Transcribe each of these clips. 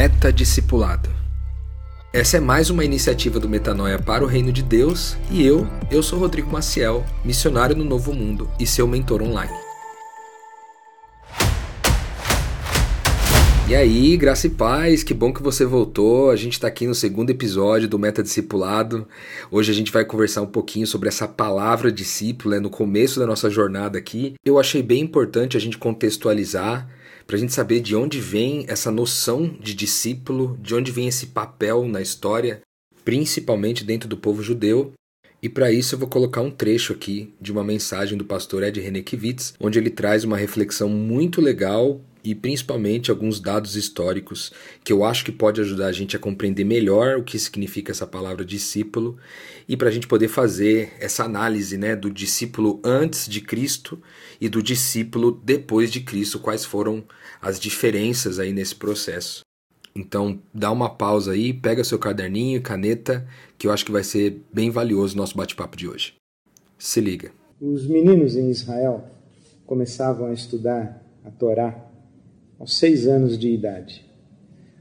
Meta-discipulado. Essa é mais uma iniciativa do Metanoia para o Reino de Deus e eu, eu sou Rodrigo Maciel, missionário no Novo Mundo e seu mentor online. E aí, graça e paz, que bom que você voltou. A gente está aqui no segundo episódio do Meta Discipulado. Hoje a gente vai conversar um pouquinho sobre essa palavra discípulo, né, no começo da nossa jornada aqui. Eu achei bem importante a gente contextualizar para a gente saber de onde vem essa noção de discípulo, de onde vem esse papel na história, principalmente dentro do povo judeu. E para isso eu vou colocar um trecho aqui de uma mensagem do pastor Ed Renekiewicz, onde ele traz uma reflexão muito legal e principalmente alguns dados históricos que eu acho que pode ajudar a gente a compreender melhor o que significa essa palavra discípulo e para a gente poder fazer essa análise né, do discípulo antes de Cristo e do discípulo depois de Cristo, quais foram as diferenças aí nesse processo. Então dá uma pausa aí, pega seu caderninho e caneta, que eu acho que vai ser bem valioso o nosso bate-papo de hoje. Se liga. Os meninos em Israel começavam a estudar a Torá aos seis anos de idade.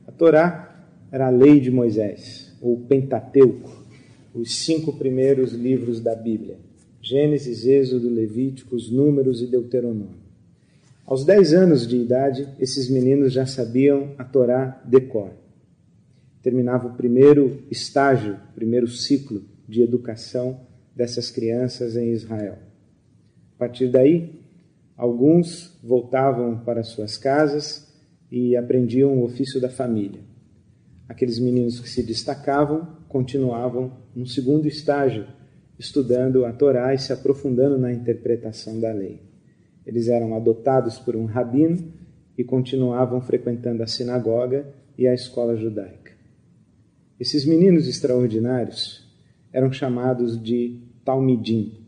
A Torá era a lei de Moisés, ou Pentateuco, os cinco primeiros livros da Bíblia: Gênesis, Êxodo, Levíticos, Números e Deuteronômio. Aos dez anos de idade, esses meninos já sabiam a Torá de cor. Terminava o primeiro estágio, primeiro ciclo de educação dessas crianças em Israel. A partir daí, Alguns voltavam para suas casas e aprendiam o ofício da família. Aqueles meninos que se destacavam continuavam no segundo estágio, estudando a Torá e se aprofundando na interpretação da lei. Eles eram adotados por um rabino e continuavam frequentando a sinagoga e a escola judaica. Esses meninos extraordinários eram chamados de Talmidim,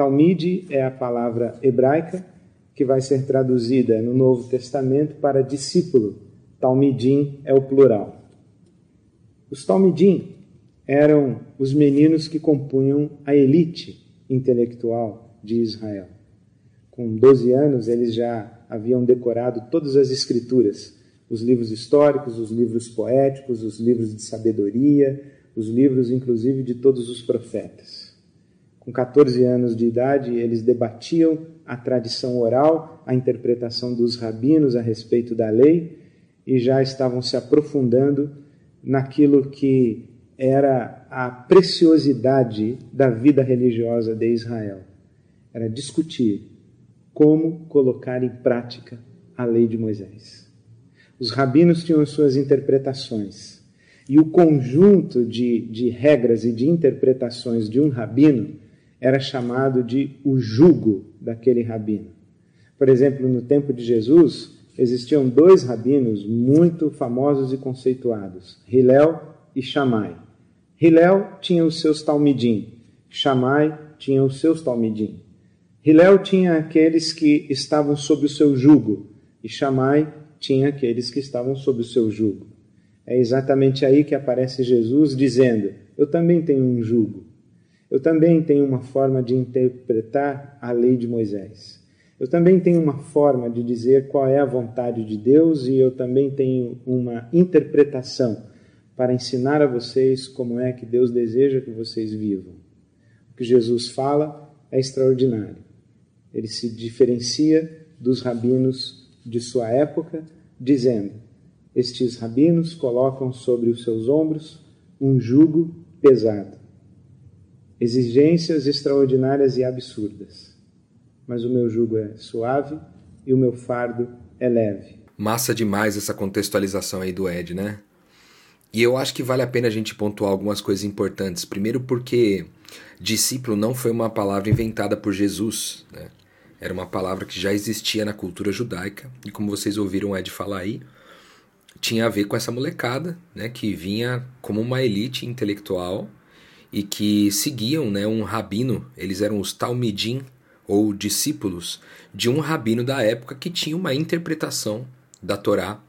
Talmide é a palavra hebraica que vai ser traduzida no Novo Testamento para discípulo. Talmidim é o plural. Os Talmidim eram os meninos que compunham a elite intelectual de Israel. Com 12 anos, eles já haviam decorado todas as escrituras, os livros históricos, os livros poéticos, os livros de sabedoria, os livros, inclusive, de todos os profetas. Com 14 anos de idade, eles debatiam a tradição oral, a interpretação dos rabinos a respeito da lei e já estavam se aprofundando naquilo que era a preciosidade da vida religiosa de Israel. Era discutir como colocar em prática a lei de Moisés. Os rabinos tinham suas interpretações e o conjunto de, de regras e de interpretações de um rabino era chamado de o jugo daquele rabino. Por exemplo, no tempo de Jesus, existiam dois rabinos muito famosos e conceituados, Hilel e Shammai. Hilel tinha os seus talmidim, Shammai tinha os seus talmidim. Hilel tinha aqueles que estavam sob o seu jugo e Shammai tinha aqueles que estavam sob o seu jugo. É exatamente aí que aparece Jesus dizendo: Eu também tenho um jugo. Eu também tenho uma forma de interpretar a lei de Moisés. Eu também tenho uma forma de dizer qual é a vontade de Deus e eu também tenho uma interpretação para ensinar a vocês como é que Deus deseja que vocês vivam. O que Jesus fala é extraordinário. Ele se diferencia dos rabinos de sua época, dizendo: Estes rabinos colocam sobre os seus ombros um jugo pesado exigências extraordinárias e absurdas. Mas o meu jugo é suave e o meu fardo é leve. Massa demais essa contextualização aí do Ed, né? E eu acho que vale a pena a gente pontuar algumas coisas importantes. Primeiro, porque discípulo não foi uma palavra inventada por Jesus, né? Era uma palavra que já existia na cultura judaica. E como vocês ouviram o Ed falar aí, tinha a ver com essa molecada, né? Que vinha como uma elite intelectual e que seguiam né, um rabino, eles eram os Talmidim, ou discípulos, de um rabino da época que tinha uma interpretação da Torá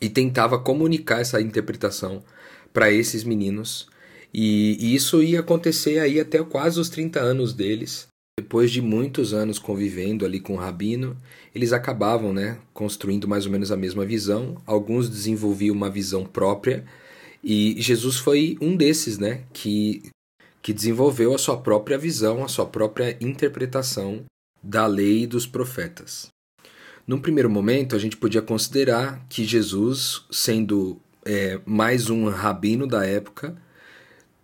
e tentava comunicar essa interpretação para esses meninos. E, e, isso ia acontecer aí até quase os 30 anos deles, Depois de muitos anos convivendo ali com o rabino, eles acabavam, né, construindo mais ou menos a mesma visão. Alguns desenvolviam uma visão própria e Jesus foi um desses, né, que que desenvolveu a sua própria visão, a sua própria interpretação da lei e dos profetas. Num primeiro momento, a gente podia considerar que Jesus, sendo é, mais um rabino da época,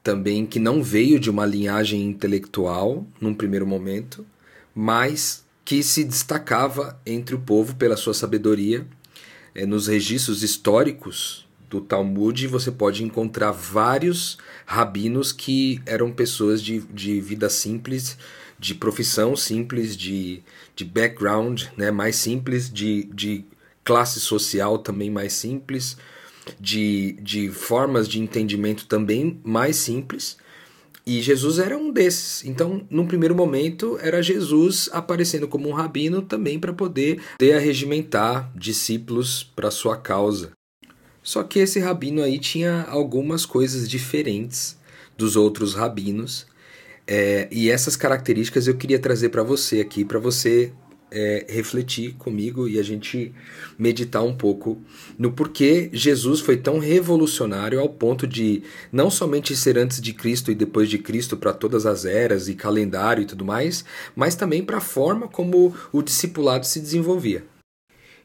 também que não veio de uma linhagem intelectual num primeiro momento, mas que se destacava entre o povo pela sua sabedoria. É, nos registros históricos do Talmud, você pode encontrar vários rabinos que eram pessoas de, de vida simples, de profissão simples, de, de background né, mais simples, de, de classe social também mais simples, de, de formas de entendimento também mais simples. E Jesus era um desses. Então, num primeiro momento, era Jesus aparecendo como um rabino também para poder ter arregimentar discípulos para sua causa. Só que esse rabino aí tinha algumas coisas diferentes dos outros rabinos é, e essas características eu queria trazer para você aqui, para você é, refletir comigo e a gente meditar um pouco no porquê Jesus foi tão revolucionário ao ponto de não somente ser antes de Cristo e depois de Cristo para todas as eras e calendário e tudo mais, mas também para a forma como o discipulado se desenvolvia.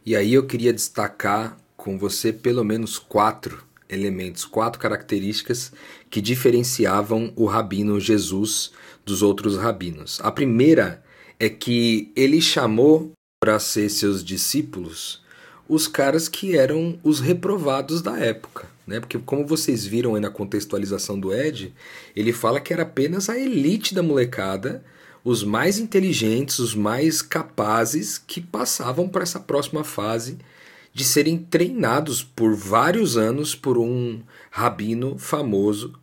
E aí eu queria destacar com você pelo menos quatro elementos, quatro características que diferenciavam o rabino Jesus dos outros rabinos. A primeira é que ele chamou para ser seus discípulos os caras que eram os reprovados da época. Né? Porque, como vocês viram aí na contextualização do Ed, ele fala que era apenas a elite da molecada, os mais inteligentes, os mais capazes que passavam para essa próxima fase de serem treinados por vários anos por um rabino famoso.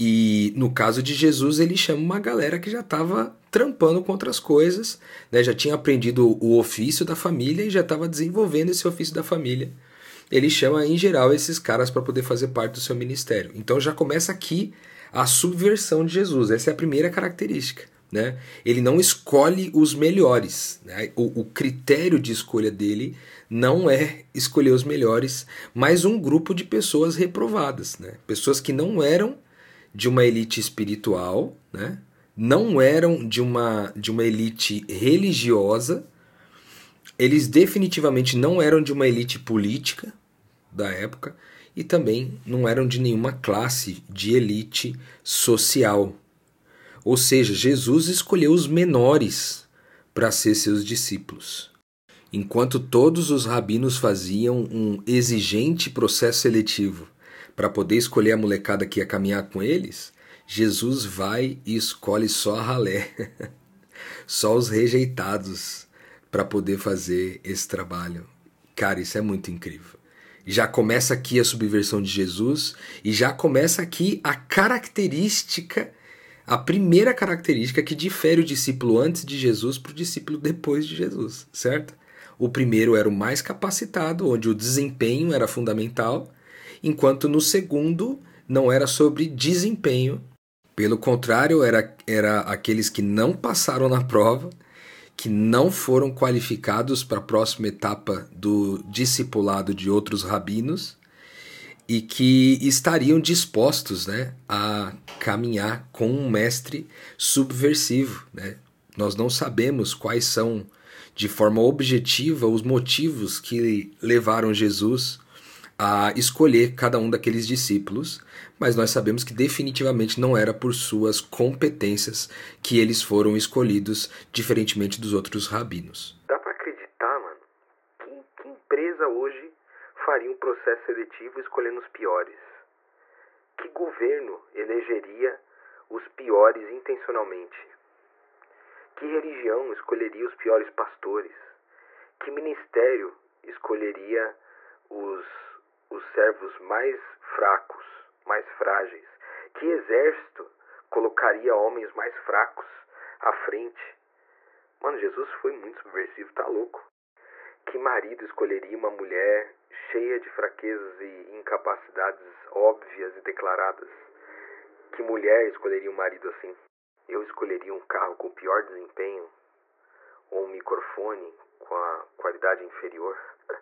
E no caso de Jesus, ele chama uma galera que já estava trampando com outras coisas, né? já tinha aprendido o ofício da família e já estava desenvolvendo esse ofício da família. Ele chama, em geral, esses caras para poder fazer parte do seu ministério. Então já começa aqui a subversão de Jesus. Essa é a primeira característica. Né? Ele não escolhe os melhores. Né? O, o critério de escolha dele não é escolher os melhores, mas um grupo de pessoas reprovadas, né? Pessoas que não eram de uma elite espiritual, né? Não eram de uma de uma elite religiosa. Eles definitivamente não eram de uma elite política da época e também não eram de nenhuma classe de elite social. Ou seja, Jesus escolheu os menores para ser seus discípulos. Enquanto todos os rabinos faziam um exigente processo seletivo para poder escolher a molecada que ia caminhar com eles, Jesus vai e escolhe só a ralé, só os rejeitados para poder fazer esse trabalho. Cara, isso é muito incrível. Já começa aqui a subversão de Jesus e já começa aqui a característica, a primeira característica que difere o discípulo antes de Jesus para o discípulo depois de Jesus, certo? O primeiro era o mais capacitado, onde o desempenho era fundamental, enquanto no segundo não era sobre desempenho. Pelo contrário, era, era aqueles que não passaram na prova, que não foram qualificados para a próxima etapa do discipulado de outros rabinos e que estariam dispostos né, a caminhar com um mestre subversivo. Né? Nós não sabemos quais são de forma objetiva os motivos que levaram Jesus a escolher cada um daqueles discípulos, mas nós sabemos que definitivamente não era por suas competências que eles foram escolhidos, diferentemente dos outros rabinos. Dá para acreditar, mano? Que, que empresa hoje faria um processo seletivo escolhendo os piores? Que governo elegeria os piores intencionalmente? Que religião escolheria os piores pastores? Que ministério escolheria os, os servos mais fracos, mais frágeis? Que exército colocaria homens mais fracos à frente? Mano, Jesus foi muito subversivo, tá louco? Que marido escolheria uma mulher cheia de fraquezas e incapacidades óbvias e declaradas? Que mulher escolheria um marido assim? Eu escolheria um carro com pior desempenho ou um microfone com a qualidade inferior?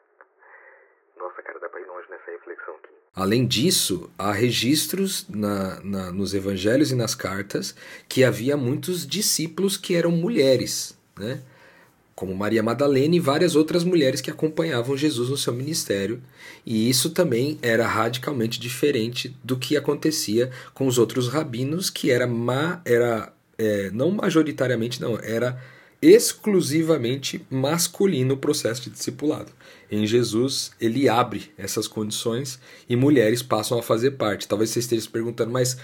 Nossa, cara, dá pra ir longe nessa reflexão aqui. Além disso, há registros na, na, nos evangelhos e nas cartas que havia muitos discípulos que eram mulheres, né? como Maria Madalena e várias outras mulheres que acompanhavam Jesus no seu ministério, e isso também era radicalmente diferente do que acontecia com os outros rabinos, que era, ma, era é, não majoritariamente, não, era exclusivamente masculino o processo de discipulado. Em Jesus, ele abre essas condições e mulheres passam a fazer parte. Talvez você esteja se perguntando, mas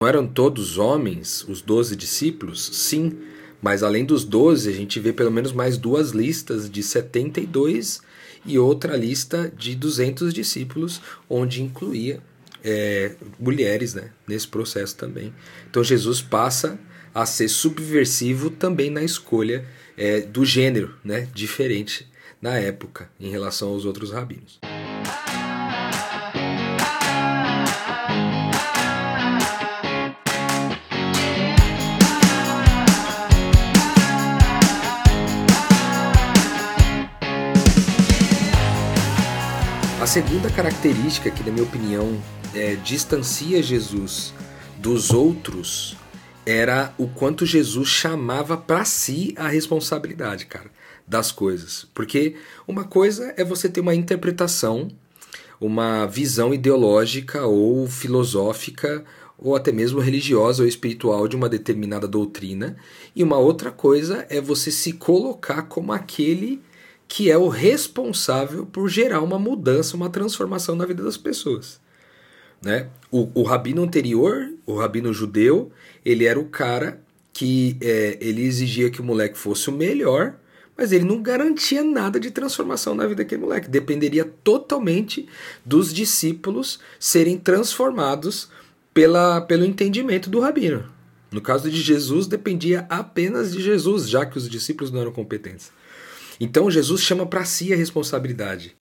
não eram todos homens, os doze discípulos? Sim, mas além dos doze, a gente vê pelo menos mais duas listas de 72 e outra lista de 200 discípulos, onde incluía é, mulheres né, nesse processo também. Então Jesus passa a ser subversivo também na escolha é, do gênero, né, diferente na época em relação aos outros rabinos. A segunda característica que, na minha opinião, é, distancia Jesus dos outros era o quanto Jesus chamava para si a responsabilidade, cara, das coisas. Porque uma coisa é você ter uma interpretação, uma visão ideológica ou filosófica ou até mesmo religiosa ou espiritual de uma determinada doutrina, e uma outra coisa é você se colocar como aquele que é o responsável por gerar uma mudança, uma transformação na vida das pessoas. Né? O, o rabino anterior, o rabino judeu, ele era o cara que é, ele exigia que o moleque fosse o melhor, mas ele não garantia nada de transformação na vida daquele moleque. Dependeria totalmente dos discípulos serem transformados pela, pelo entendimento do rabino. No caso de Jesus, dependia apenas de Jesus, já que os discípulos não eram competentes. Então Jesus chama para si a responsabilidade.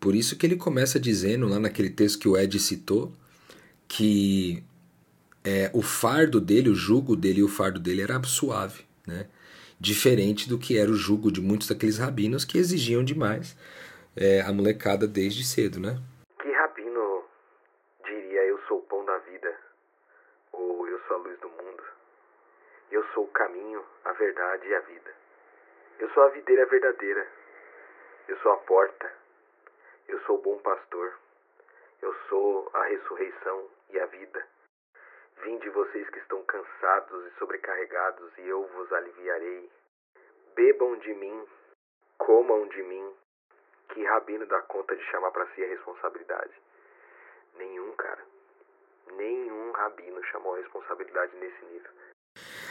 Por isso que ele começa dizendo lá naquele texto que o Ed citou que é, o fardo dele, o jugo dele e o fardo dele era suave, né? Diferente do que era o jugo de muitos daqueles rabinos que exigiam demais é, a molecada desde cedo, né? Que rabino diria eu sou o pão da vida ou eu sou a luz do mundo? Eu sou o caminho, a verdade e a vida. Eu sou a videira verdadeira. Eu sou a porta. Eu sou o bom pastor. Eu sou a ressurreição e a vida. Vinde vocês que estão cansados e sobrecarregados, e eu vos aliviarei. Bebam de mim, comam de mim. Que rabino dá conta de chamar para si a responsabilidade? Nenhum, cara. Nenhum rabino chamou a responsabilidade nesse nível.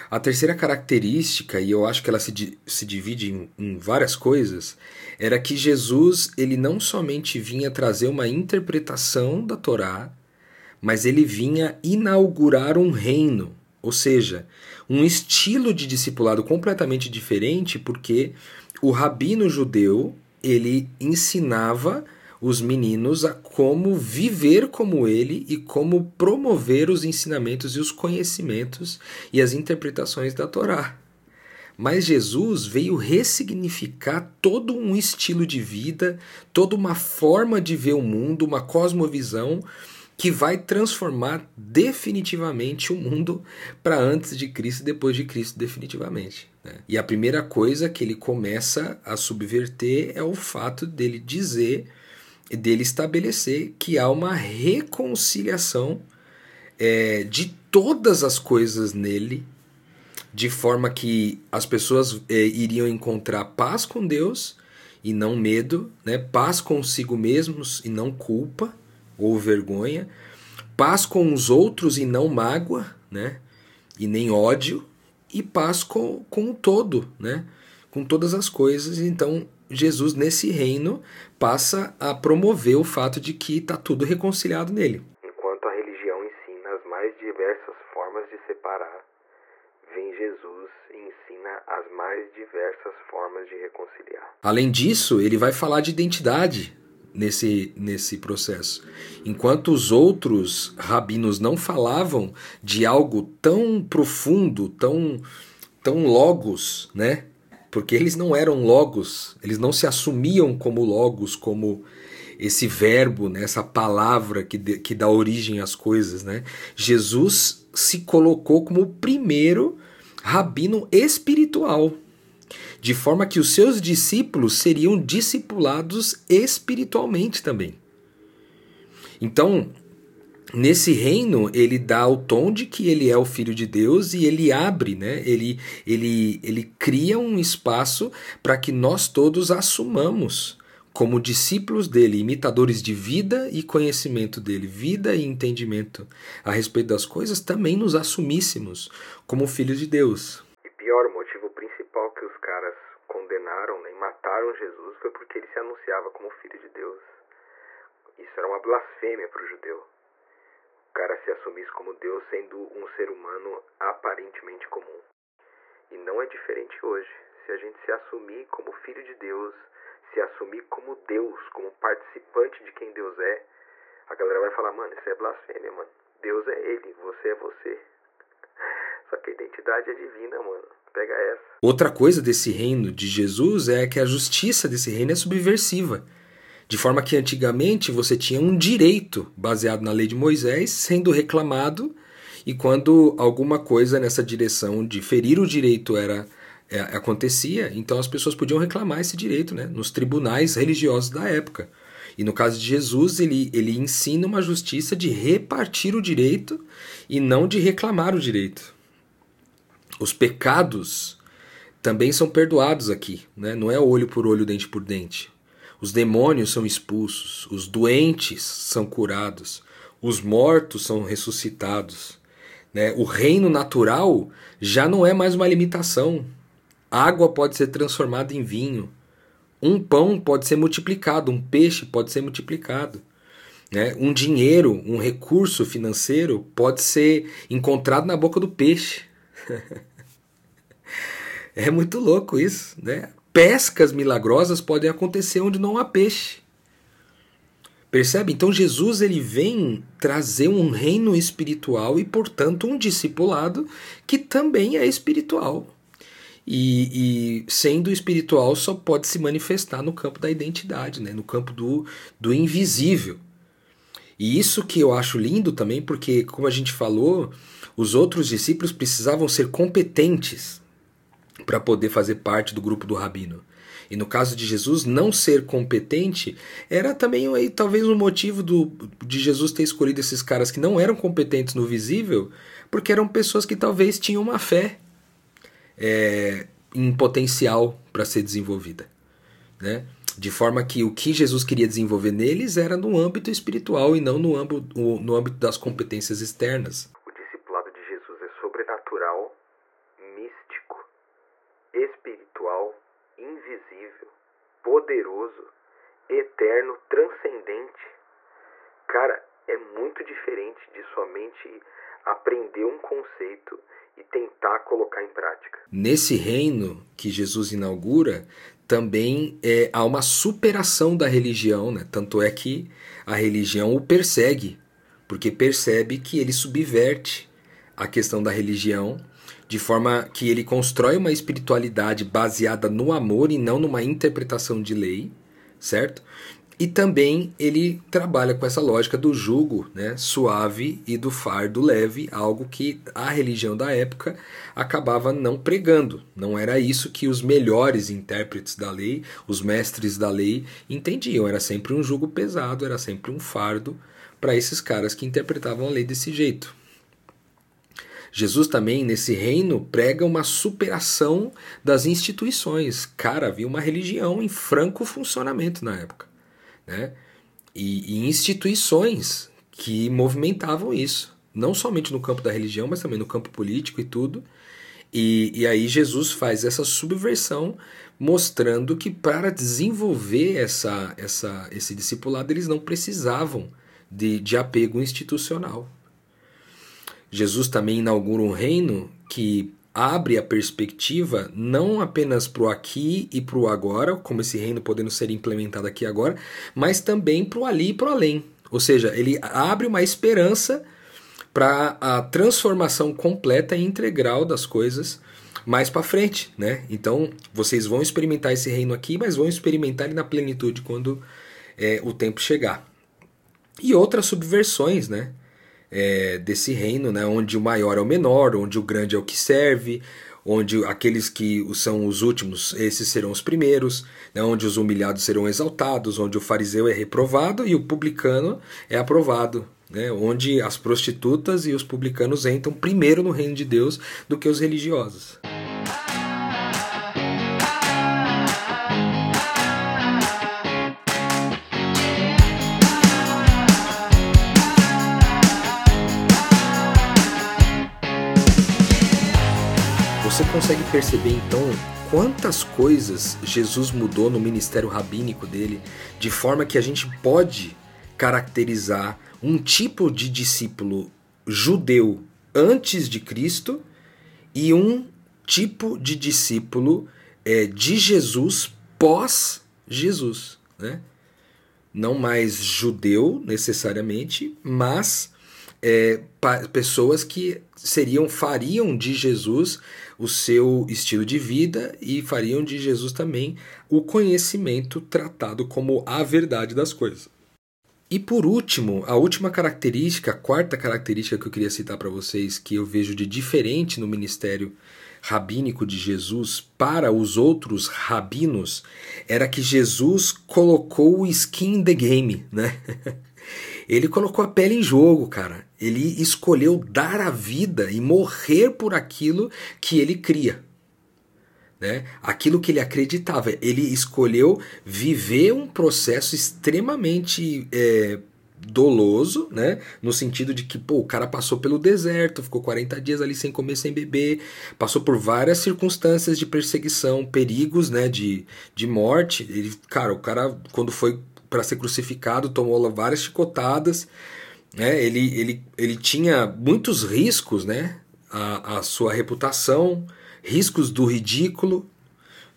A terceira característica, e eu acho que ela se, se divide em, em, várias coisas, era que Jesus ele não somente vinha trazer uma interpretação da Torá, mas ele vinha inaugurar um reino, ou seja, um estilo de discipulado completamente diferente, porque o rabino judeu ele ensinava os meninos a como viver como ele e como promover os ensinamentos e os conhecimentos e as interpretações da Torá. Mas Jesus veio ressignificar todo um estilo de vida, toda uma forma de ver o mundo, uma cosmovisão que vai transformar definitivamente o mundo para antes de Cristo e depois de Cristo, definitivamente. Né? E a primeira coisa que ele começa a subverter é o fato dele dizer dele estabelecer que há uma reconciliação é, de todas as coisas nele, de forma que as pessoas é, iriam encontrar paz com Deus e não medo, né? paz consigo mesmos e não culpa ou vergonha, paz com os outros e não mágoa, né? e nem ódio, e paz com, com o todo, né? com todas as coisas. Então, Jesus, nesse reino, passa a promover o fato de que está tudo reconciliado nele. Enquanto a religião ensina as mais diversas formas de separar, vem Jesus e ensina as mais diversas formas de reconciliar. Além disso, ele vai falar de identidade nesse, nesse processo. Enquanto os outros rabinos não falavam de algo tão profundo, tão, tão logos, né? Porque eles não eram logos, eles não se assumiam como logos, como esse verbo, né? essa palavra que, de, que dá origem às coisas. Né? Jesus se colocou como o primeiro rabino espiritual de forma que os seus discípulos seriam discipulados espiritualmente também. Então, nesse reino, ele dá o tom de que ele é o filho de Deus e ele abre, né? Ele ele ele cria um espaço para que nós todos assumamos como discípulos dele, imitadores de vida e conhecimento dele, vida e entendimento a respeito das coisas, também nos assumíssemos como filhos de Deus. E pior, o motivo principal que os caras condenaram né, e mataram Jesus foi porque ele se anunciava como filho de Deus. Isso era uma blasfêmia para o judeu. Cara se assumisse como Deus sendo um ser humano aparentemente comum. E não é diferente hoje. Se a gente se assumir como filho de Deus, se assumir como Deus, como participante de quem Deus é, a galera vai falar, mano, isso é blasfêmia, mano. Deus é ele, você é você. Só que a identidade é divina, mano. Pega essa. Outra coisa desse reino de Jesus é que a justiça desse reino é subversiva. De forma que antigamente você tinha um direito baseado na lei de Moisés sendo reclamado, e quando alguma coisa nessa direção de ferir o direito era é, acontecia, então as pessoas podiam reclamar esse direito né, nos tribunais religiosos da época. E no caso de Jesus, ele, ele ensina uma justiça de repartir o direito e não de reclamar o direito. Os pecados também são perdoados aqui, né? não é olho por olho, dente por dente. Os demônios são expulsos, os doentes são curados, os mortos são ressuscitados. Né? O reino natural já não é mais uma limitação. Água pode ser transformada em vinho. Um pão pode ser multiplicado, um peixe pode ser multiplicado. Né? Um dinheiro, um recurso financeiro pode ser encontrado na boca do peixe. é muito louco isso, né? Pescas milagrosas podem acontecer onde não há peixe. Percebe? Então Jesus ele vem trazer um reino espiritual e, portanto, um discipulado que também é espiritual. E, e, sendo espiritual só pode se manifestar no campo da identidade, né? no campo do, do invisível. E isso que eu acho lindo também, porque, como a gente falou, os outros discípulos precisavam ser competentes para poder fazer parte do grupo do rabino. E no caso de Jesus, não ser competente era também aí, talvez um motivo do, de Jesus ter escolhido esses caras que não eram competentes no visível, porque eram pessoas que talvez tinham uma fé é, em potencial para ser desenvolvida. Né? De forma que o que Jesus queria desenvolver neles era no âmbito espiritual e não no âmbito, no âmbito das competências externas. O discipulado de Jesus é sobrenatural, místico, espiritual, invisível, poderoso, eterno, transcendente. Cara, é muito diferente de somente aprender um conceito e tentar colocar em prática. Nesse reino que Jesus inaugura, também é, há uma superação da religião, né? tanto é que a religião o persegue, porque percebe que ele subverte a questão da religião, de forma que ele constrói uma espiritualidade baseada no amor e não numa interpretação de lei, certo? E também ele trabalha com essa lógica do jugo né, suave e do fardo leve, algo que a religião da época acabava não pregando. Não era isso que os melhores intérpretes da lei, os mestres da lei, entendiam. Era sempre um jugo pesado, era sempre um fardo para esses caras que interpretavam a lei desse jeito. Jesus também, nesse reino, prega uma superação das instituições. Cara, havia uma religião em franco funcionamento na época né? E, e instituições que movimentavam isso, não somente no campo da religião, mas também no campo político e tudo. E, e aí Jesus faz essa subversão, mostrando que para desenvolver essa, essa, esse discipulado eles não precisavam de, de apego institucional. Jesus também inaugura um reino que abre a perspectiva não apenas para o aqui e para o agora, como esse reino podendo ser implementado aqui agora, mas também para o ali e para o além. Ou seja, ele abre uma esperança para a transformação completa e integral das coisas mais para frente, né? Então vocês vão experimentar esse reino aqui, mas vão experimentar ele na plenitude quando é, o tempo chegar. E outras subversões, né? É, desse reino, né? Onde o maior é o menor, onde o grande é o que serve, onde aqueles que são os últimos, esses serão os primeiros, né? onde os humilhados serão exaltados, onde o fariseu é reprovado e o publicano é aprovado, né? onde as prostitutas e os publicanos entram primeiro no reino de Deus do que os religiosos. Você consegue perceber então quantas coisas Jesus mudou no ministério rabínico dele, de forma que a gente pode caracterizar um tipo de discípulo judeu antes de Cristo e um tipo de discípulo é, de Jesus pós Jesus, né? Não mais judeu necessariamente, mas é, pessoas que seriam fariam de Jesus o seu estilo de vida e fariam de Jesus também o conhecimento tratado como a verdade das coisas. E por último, a última característica, a quarta característica que eu queria citar para vocês, que eu vejo de diferente no ministério rabínico de Jesus para os outros rabinos, era que Jesus colocou o skin in the game, né? Ele colocou a pele em jogo, cara. Ele escolheu dar a vida e morrer por aquilo que ele cria né? aquilo que ele acreditava. Ele escolheu viver um processo extremamente é, doloso, né? No sentido de que, pô, o cara passou pelo deserto, ficou 40 dias ali sem comer, sem beber, passou por várias circunstâncias de perseguição, perigos, né? De, de morte. Ele, cara, o cara, quando foi para ser crucificado, tomou várias chicotadas, né? Ele, ele, ele tinha muitos riscos, né? A, a sua reputação, riscos do ridículo.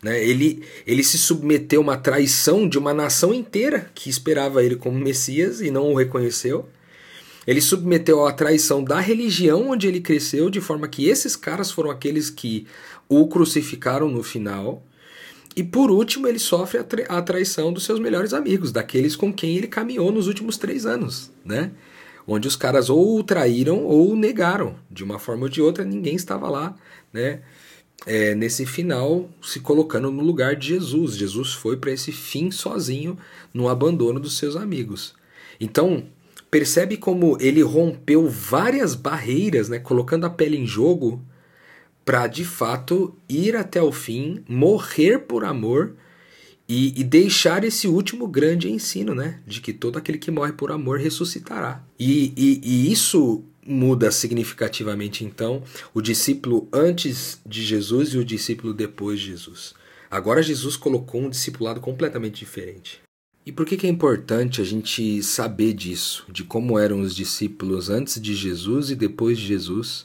Né? Ele, ele se submeteu a uma traição de uma nação inteira que esperava ele como Messias e não o reconheceu. Ele submeteu à traição da religião onde ele cresceu, de forma que esses caras foram aqueles que o crucificaram no final. E por último, ele sofre a, tra a traição dos seus melhores amigos, daqueles com quem ele caminhou nos últimos três anos, né? Onde os caras ou traíram ou negaram. De uma forma ou de outra, ninguém estava lá, né? é, nesse final se colocando no lugar de Jesus. Jesus foi para esse fim sozinho, no abandono dos seus amigos. Então, percebe como ele rompeu várias barreiras, né, colocando a pele em jogo para de fato ir até o fim, morrer por amor e, e, deixar esse último grande ensino, né, de que todo aquele que morre por amor ressuscitará. E, e, e isso muda significativamente então o discípulo antes de Jesus e o discípulo depois de Jesus. Agora Jesus colocou um discipulado completamente diferente. E por que, que é importante a gente saber disso, de como eram os discípulos antes de Jesus e depois de Jesus?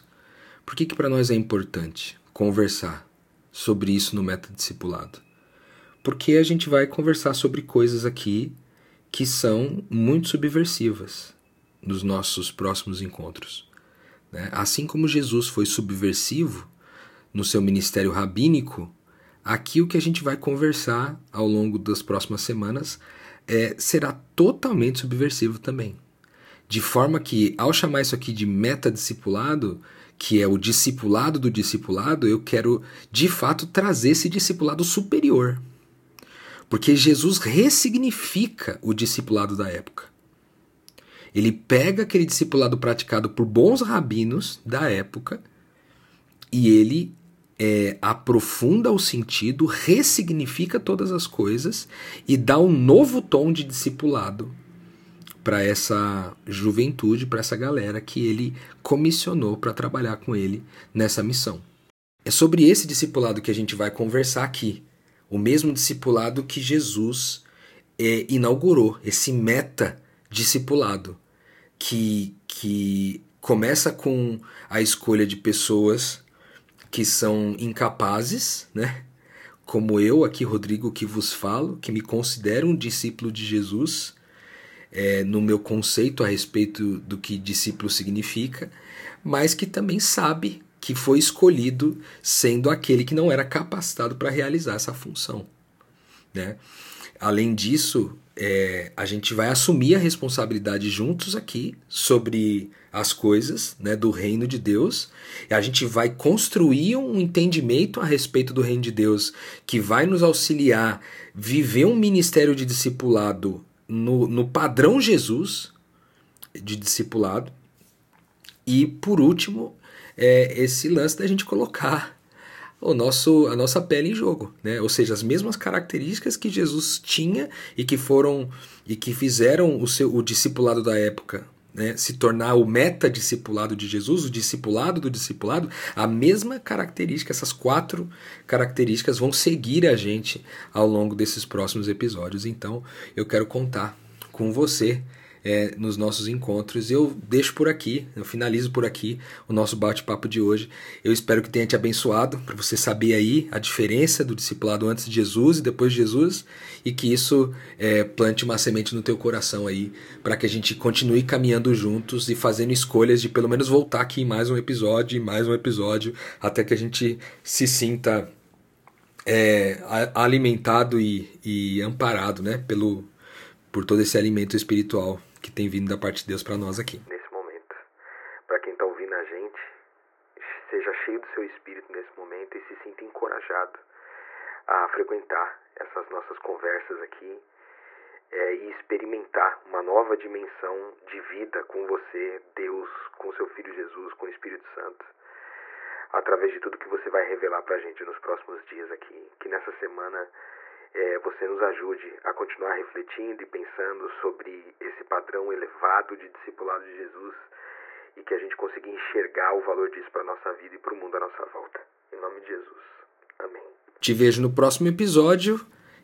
Por que, que para nós é importante conversar sobre isso no método discipulado? Porque a gente vai conversar sobre coisas aqui que são muito subversivas nos nossos próximos encontros. Né? Assim como Jesus foi subversivo no seu ministério rabínico, aqui o que a gente vai conversar ao longo das próximas semanas é, será totalmente subversivo também. De forma que, ao chamar isso aqui de metadiscipulado, que é o discipulado do discipulado, eu quero de fato trazer esse discipulado superior. Porque Jesus ressignifica o discipulado da época. Ele pega aquele discipulado praticado por bons rabinos da época e ele é, aprofunda o sentido, ressignifica todas as coisas e dá um novo tom de discipulado para essa juventude, para essa galera que ele comissionou para trabalhar com ele nessa missão. É sobre esse discipulado que a gente vai conversar aqui. O mesmo discipulado que Jesus é, inaugurou, esse meta discipulado que, que começa com a escolha de pessoas que são incapazes, né? Como eu aqui, Rodrigo, que vos falo, que me considero um discípulo de Jesus, é, no meu conceito a respeito do que discípulo significa, mas que também sabe que foi escolhido sendo aquele que não era capacitado para realizar essa função. Né? Além disso, é, a gente vai assumir a responsabilidade juntos aqui sobre as coisas né, do reino de Deus. A gente vai construir um entendimento a respeito do reino de Deus que vai nos auxiliar viver um ministério de discipulado no, no padrão Jesus de discipulado. E por último, é esse lance da gente colocar o nosso, a nossa pele em jogo, né? Ou seja, as mesmas características que Jesus tinha e que foram e que fizeram o seu o discipulado da época, né, se tornar o meta-discipulado de Jesus, o discipulado do discipulado, a mesma característica, essas quatro características vão seguir a gente ao longo desses próximos episódios. Então, eu quero contar com você é, nos nossos encontros. Eu deixo por aqui, eu finalizo por aqui o nosso bate-papo de hoje. Eu espero que tenha te abençoado, para você saber aí a diferença do discipulado antes de Jesus e depois de Jesus, e que isso é, plante uma semente no teu coração aí, para que a gente continue caminhando juntos e fazendo escolhas de pelo menos voltar aqui em mais um episódio, mais um episódio, até que a gente se sinta é, alimentado e, e amparado né, pelo, por todo esse alimento espiritual tem vindo da parte de Deus para nós aqui. Nesse momento, para quem está ouvindo a gente, seja cheio do seu espírito nesse momento e se sinta encorajado a frequentar essas nossas conversas aqui é, e experimentar uma nova dimensão de vida com você, Deus, com seu Filho Jesus, com o Espírito Santo, através de tudo que você vai revelar para a gente nos próximos dias aqui. Que nessa semana é, você nos ajude a continuar refletindo e pensando sobre esse padrão elevado de discipulado de Jesus e que a gente consiga enxergar o valor disso para a nossa vida e para o mundo à nossa volta. Em nome de Jesus. Amém. Te vejo no próximo episódio.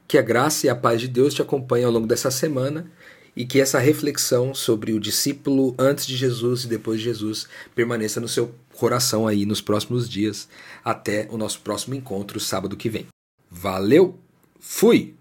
Que a graça e a paz de Deus te acompanhem ao longo dessa semana e que essa reflexão sobre o discípulo antes de Jesus e depois de Jesus permaneça no seu coração aí nos próximos dias até o nosso próximo encontro sábado que vem. Valeu! Fui!